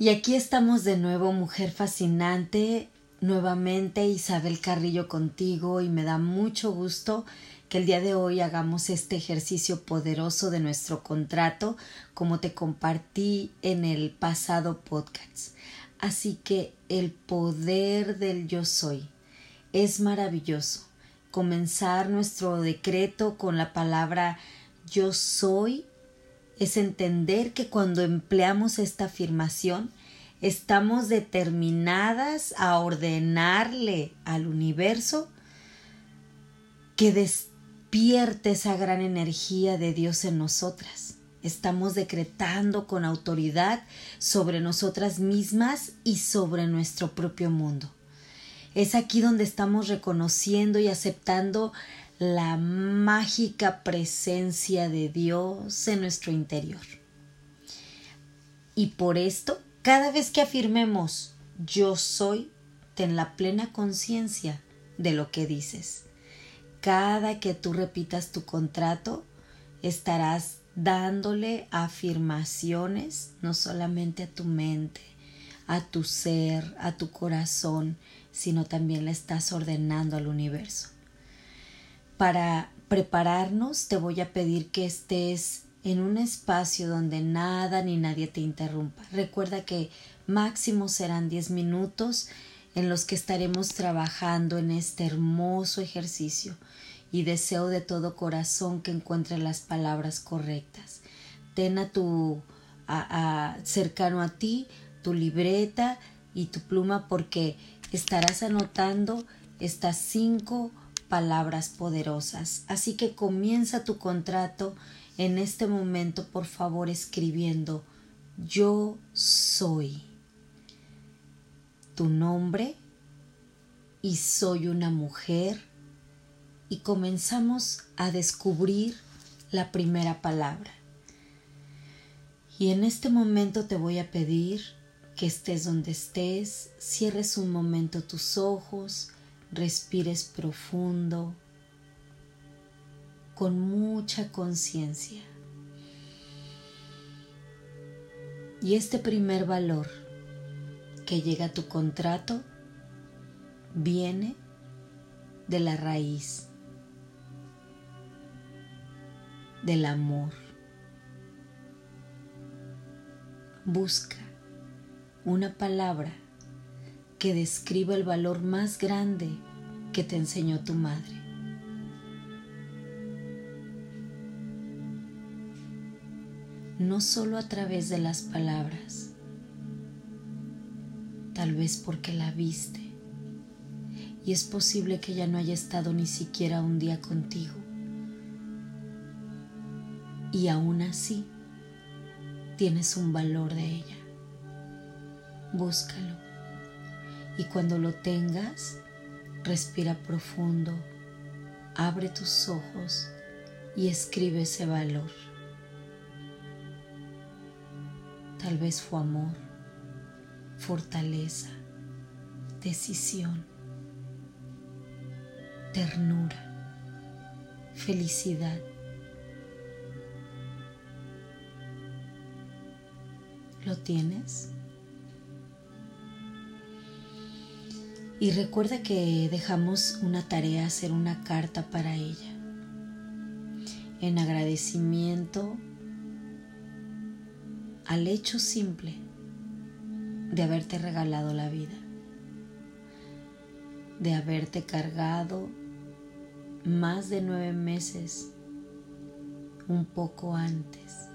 Y aquí estamos de nuevo, mujer fascinante, nuevamente Isabel Carrillo contigo y me da mucho gusto que el día de hoy hagamos este ejercicio poderoso de nuestro contrato como te compartí en el pasado podcast. Así que el poder del yo soy es maravilloso. Comenzar nuestro decreto con la palabra yo soy es entender que cuando empleamos esta afirmación estamos determinadas a ordenarle al universo que despierte esa gran energía de Dios en nosotras. Estamos decretando con autoridad sobre nosotras mismas y sobre nuestro propio mundo. Es aquí donde estamos reconociendo y aceptando la mágica presencia de Dios en nuestro interior. Y por esto, cada vez que afirmemos yo soy, ten la plena conciencia de lo que dices. Cada que tú repitas tu contrato, estarás dándole afirmaciones no solamente a tu mente, a tu ser, a tu corazón, sino también le estás ordenando al universo para prepararnos te voy a pedir que estés en un espacio donde nada ni nadie te interrumpa. Recuerda que máximo serán 10 minutos en los que estaremos trabajando en este hermoso ejercicio y deseo de todo corazón que encuentres las palabras correctas. Ten a tu cercano a ti tu libreta y tu pluma porque estarás anotando estas cinco palabras poderosas. Así que comienza tu contrato en este momento, por favor, escribiendo yo soy tu nombre y soy una mujer y comenzamos a descubrir la primera palabra. Y en este momento te voy a pedir que estés donde estés, cierres un momento tus ojos, respires profundo, con mucha conciencia. Y este primer valor que llega a tu contrato viene de la raíz del amor. Busca una palabra que describa el valor más grande que te enseñó tu madre. No solo a través de las palabras, tal vez porque la viste y es posible que ya no haya estado ni siquiera un día contigo. Y aún así, tienes un valor de ella. Búscalo y cuando lo tengas, respira profundo, abre tus ojos y escribe ese valor. Tal vez fue amor, fortaleza, decisión, ternura, felicidad. ¿Lo tienes? Y recuerda que dejamos una tarea, hacer una carta para ella, en agradecimiento al hecho simple de haberte regalado la vida, de haberte cargado más de nueve meses, un poco antes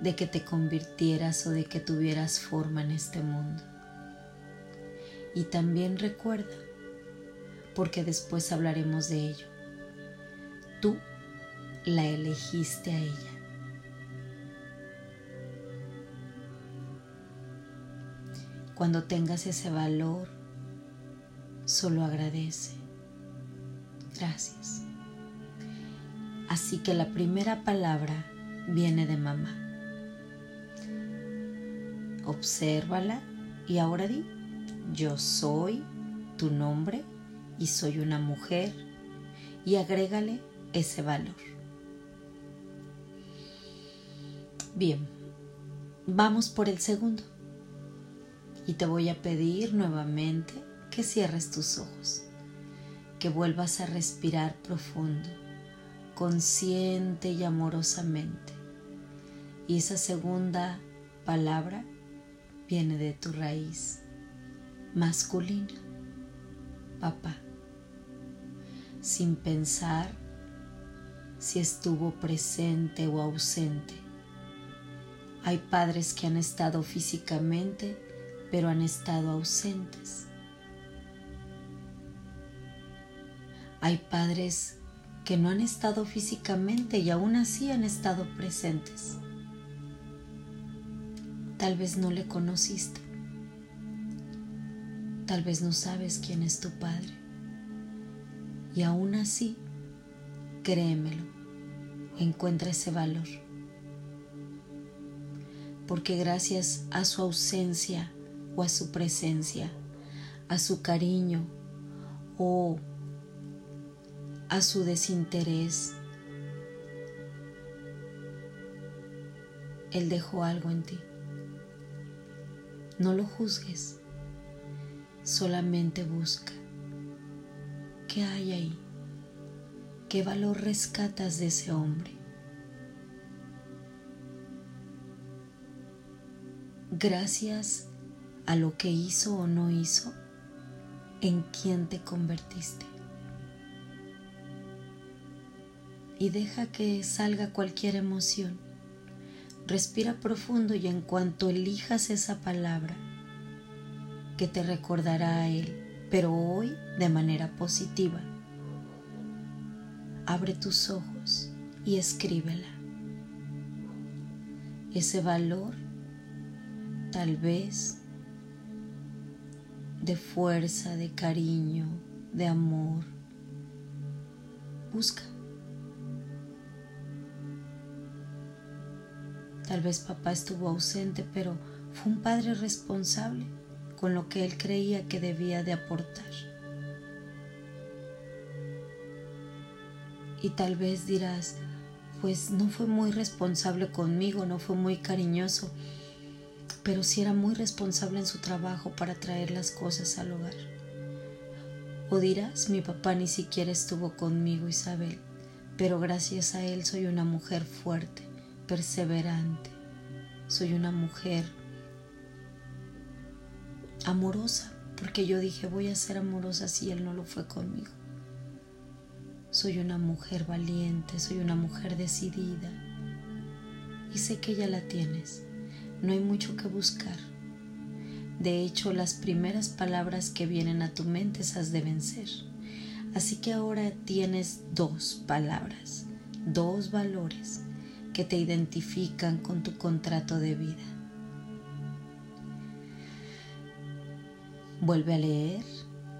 de que te convirtieras o de que tuvieras forma en este mundo. Y también recuerda, porque después hablaremos de ello, tú la elegiste a ella. Cuando tengas ese valor, solo agradece. Gracias. Así que la primera palabra viene de mamá. Obsérvala y ahora di yo soy tu nombre y soy una mujer y agrégale ese valor. Bien, vamos por el segundo. Y te voy a pedir nuevamente que cierres tus ojos, que vuelvas a respirar profundo, consciente y amorosamente. Y esa segunda palabra viene de tu raíz masculina, papá, sin pensar si estuvo presente o ausente. Hay padres que han estado físicamente, pero han estado ausentes. Hay padres que no han estado físicamente y aún así han estado presentes. Tal vez no le conociste. Tal vez no sabes quién es tu padre. Y aún así, créemelo, encuentra ese valor. Porque gracias a su ausencia o a su presencia, a su cariño o a su desinterés, Él dejó algo en ti. No lo juzgues, solamente busca. ¿Qué hay ahí? ¿Qué valor rescatas de ese hombre? Gracias a lo que hizo o no hizo, ¿en quién te convertiste? Y deja que salga cualquier emoción Respira profundo y en cuanto elijas esa palabra que te recordará a Él, pero hoy de manera positiva, abre tus ojos y escríbela. Ese valor, tal vez, de fuerza, de cariño, de amor, busca. Tal vez papá estuvo ausente, pero fue un padre responsable con lo que él creía que debía de aportar. Y tal vez dirás, pues no fue muy responsable conmigo, no fue muy cariñoso, pero sí era muy responsable en su trabajo para traer las cosas al hogar. O dirás, mi papá ni siquiera estuvo conmigo, Isabel, pero gracias a él soy una mujer fuerte perseverante. Soy una mujer amorosa, porque yo dije voy a ser amorosa si él no lo fue conmigo. Soy una mujer valiente, soy una mujer decidida. Y sé que ya la tienes. No hay mucho que buscar. De hecho, las primeras palabras que vienen a tu mente esas deben ser. Así que ahora tienes dos palabras, dos valores que te identifican con tu contrato de vida. Vuelve a leer,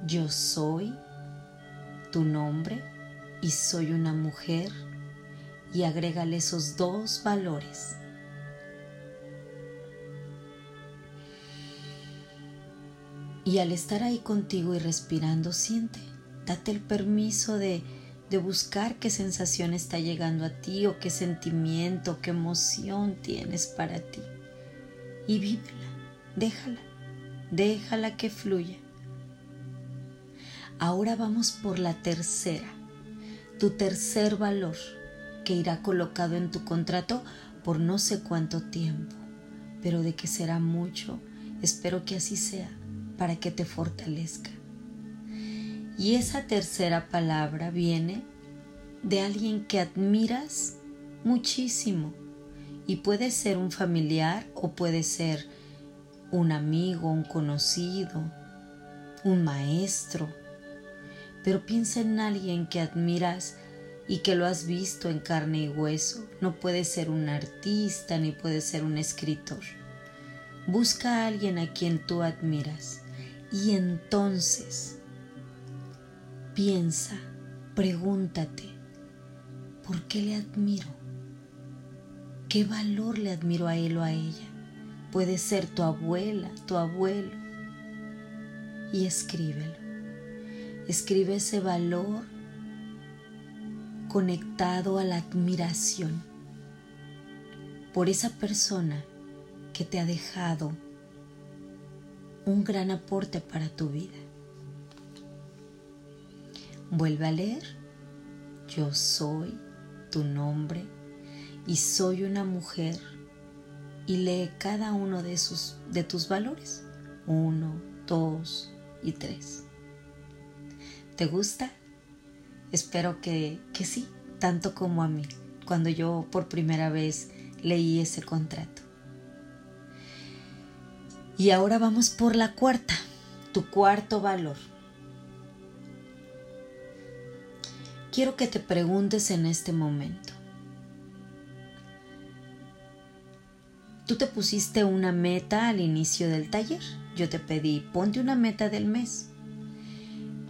yo soy tu nombre y soy una mujer y agrégale esos dos valores. Y al estar ahí contigo y respirando, siente, date el permiso de de buscar qué sensación está llegando a ti o qué sentimiento, qué emoción tienes para ti. Y vívela, déjala, déjala que fluya. Ahora vamos por la tercera, tu tercer valor que irá colocado en tu contrato por no sé cuánto tiempo, pero de que será mucho, espero que así sea, para que te fortalezca. Y esa tercera palabra viene de alguien que admiras muchísimo. Y puede ser un familiar o puede ser un amigo, un conocido, un maestro. Pero piensa en alguien que admiras y que lo has visto en carne y hueso. No puede ser un artista ni puede ser un escritor. Busca a alguien a quien tú admiras y entonces Piensa, pregúntate, ¿por qué le admiro? ¿Qué valor le admiro a él o a ella? Puede ser tu abuela, tu abuelo. Y escríbelo. Escribe ese valor conectado a la admiración por esa persona que te ha dejado un gran aporte para tu vida. Vuelve a leer. Yo soy tu nombre y soy una mujer y lee cada uno de, sus, de tus valores. Uno, dos y tres. ¿Te gusta? Espero que, que sí, tanto como a mí, cuando yo por primera vez leí ese contrato. Y ahora vamos por la cuarta, tu cuarto valor. Quiero que te preguntes en este momento, Tú te pusiste una meta al inicio del taller. Yo te pedí, ponte una meta del mes.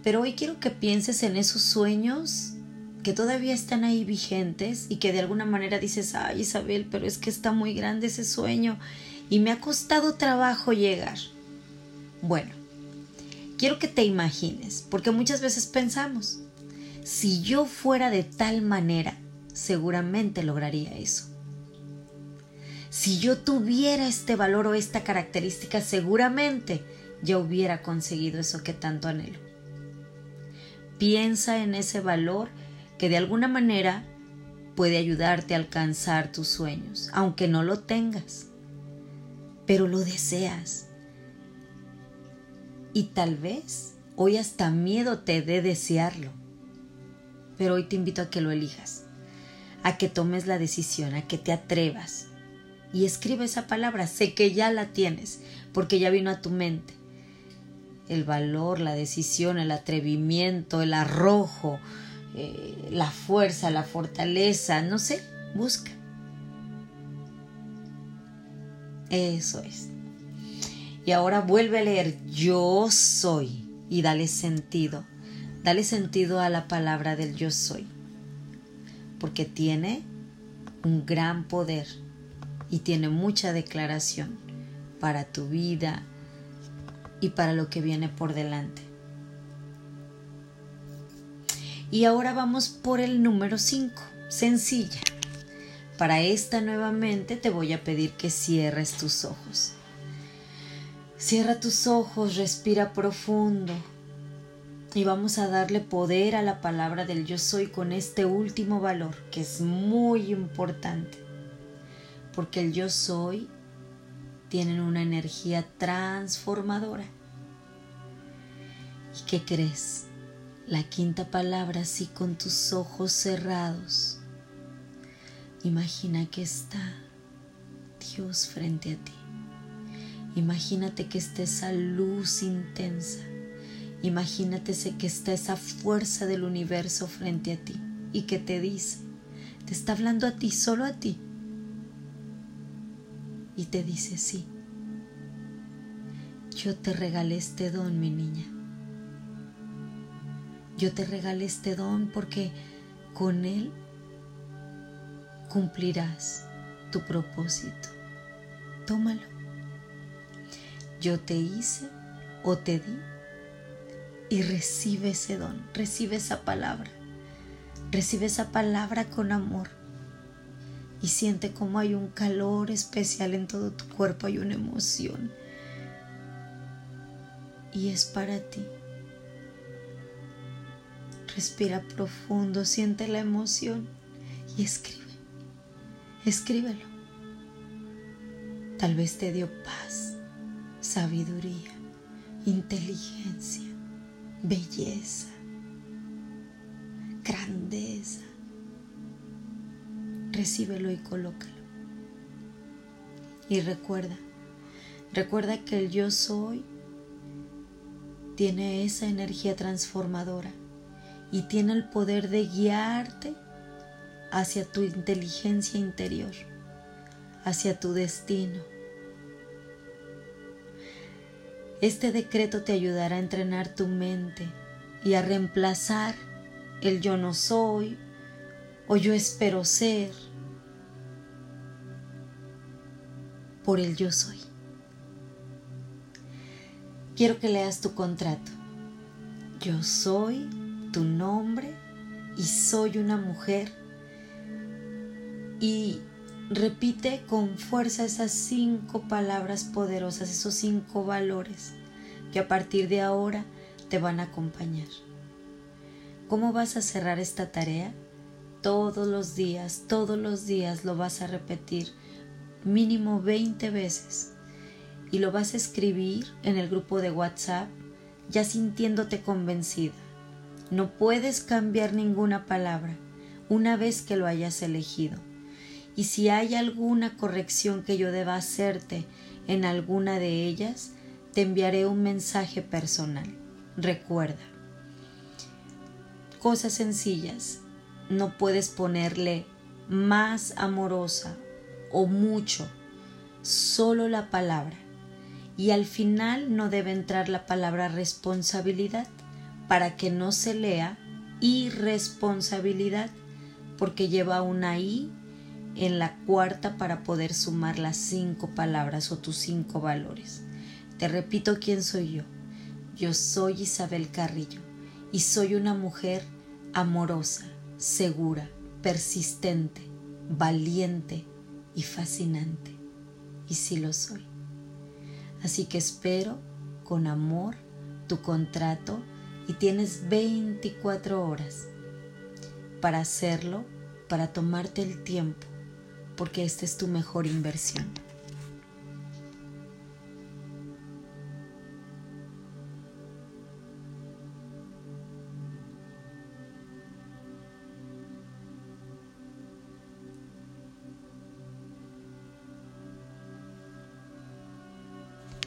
Pero hoy quiero que pienses en esos sueños que todavía están ahí vigentes y que de alguna manera dices, ay Isabel, pero es que está muy grande ese sueño y me ha costado trabajo llegar. Bueno, quiero que te imagines, porque muchas veces pensamos, si yo fuera de tal manera, seguramente lograría eso. Si yo tuviera este valor o esta característica, seguramente ya hubiera conseguido eso que tanto anhelo. Piensa en ese valor que de alguna manera puede ayudarte a alcanzar tus sueños, aunque no lo tengas, pero lo deseas. Y tal vez hoy hasta miedo te dé desearlo, pero hoy te invito a que lo elijas, a que tomes la decisión, a que te atrevas, y escribe esa palabra. Sé que ya la tienes porque ya vino a tu mente. El valor, la decisión, el atrevimiento, el arrojo, eh, la fuerza, la fortaleza, no sé, busca. Eso es. Y ahora vuelve a leer yo soy y dale sentido. Dale sentido a la palabra del yo soy. Porque tiene un gran poder y tiene mucha declaración para tu vida y para lo que viene por delante. Y ahora vamos por el número 5, sencilla. Para esta nuevamente te voy a pedir que cierres tus ojos. Cierra tus ojos, respira profundo y vamos a darle poder a la palabra del yo soy con este último valor que es muy importante porque el yo soy tienen una energía transformadora. ¿Y qué crees? La quinta palabra, así con tus ojos cerrados. Imagina que está Dios frente a ti. Imagínate que está esa luz intensa. Imagínate que está esa fuerza del universo frente a ti y que te dice, te está hablando a ti, solo a ti y te dice sí. Yo te regalé este don, mi niña. Yo te regalé este don porque con él cumplirás tu propósito. Tómalo. Yo te hice o te di y recibe ese don, recibe esa palabra, recibe esa palabra con amor y siente como hay un calor especial en todo tu cuerpo, hay una emoción. Y es para ti. Respira profundo, siente la emoción y escribe. Escríbelo. Tal vez te dio paz, sabiduría, inteligencia, belleza, grandeza recíbelo y colócalo. Y recuerda, recuerda que el yo soy tiene esa energía transformadora y tiene el poder de guiarte hacia tu inteligencia interior, hacia tu destino. Este decreto te ayudará a entrenar tu mente y a reemplazar el yo no soy o yo espero ser por el yo soy. Quiero que leas tu contrato. Yo soy tu nombre y soy una mujer y repite con fuerza esas cinco palabras poderosas, esos cinco valores que a partir de ahora te van a acompañar. ¿Cómo vas a cerrar esta tarea? Todos los días, todos los días lo vas a repetir mínimo 20 veces y lo vas a escribir en el grupo de WhatsApp ya sintiéndote convencida. No puedes cambiar ninguna palabra una vez que lo hayas elegido. Y si hay alguna corrección que yo deba hacerte en alguna de ellas, te enviaré un mensaje personal. Recuerda, cosas sencillas, no puedes ponerle más amorosa o mucho, solo la palabra. Y al final no debe entrar la palabra responsabilidad para que no se lea irresponsabilidad porque lleva una I en la cuarta para poder sumar las cinco palabras o tus cinco valores. Te repito quién soy yo. Yo soy Isabel Carrillo y soy una mujer amorosa, segura, persistente, valiente y fascinante. Y sí lo soy. Así que espero con amor tu contrato y tienes 24 horas para hacerlo, para tomarte el tiempo, porque esta es tu mejor inversión.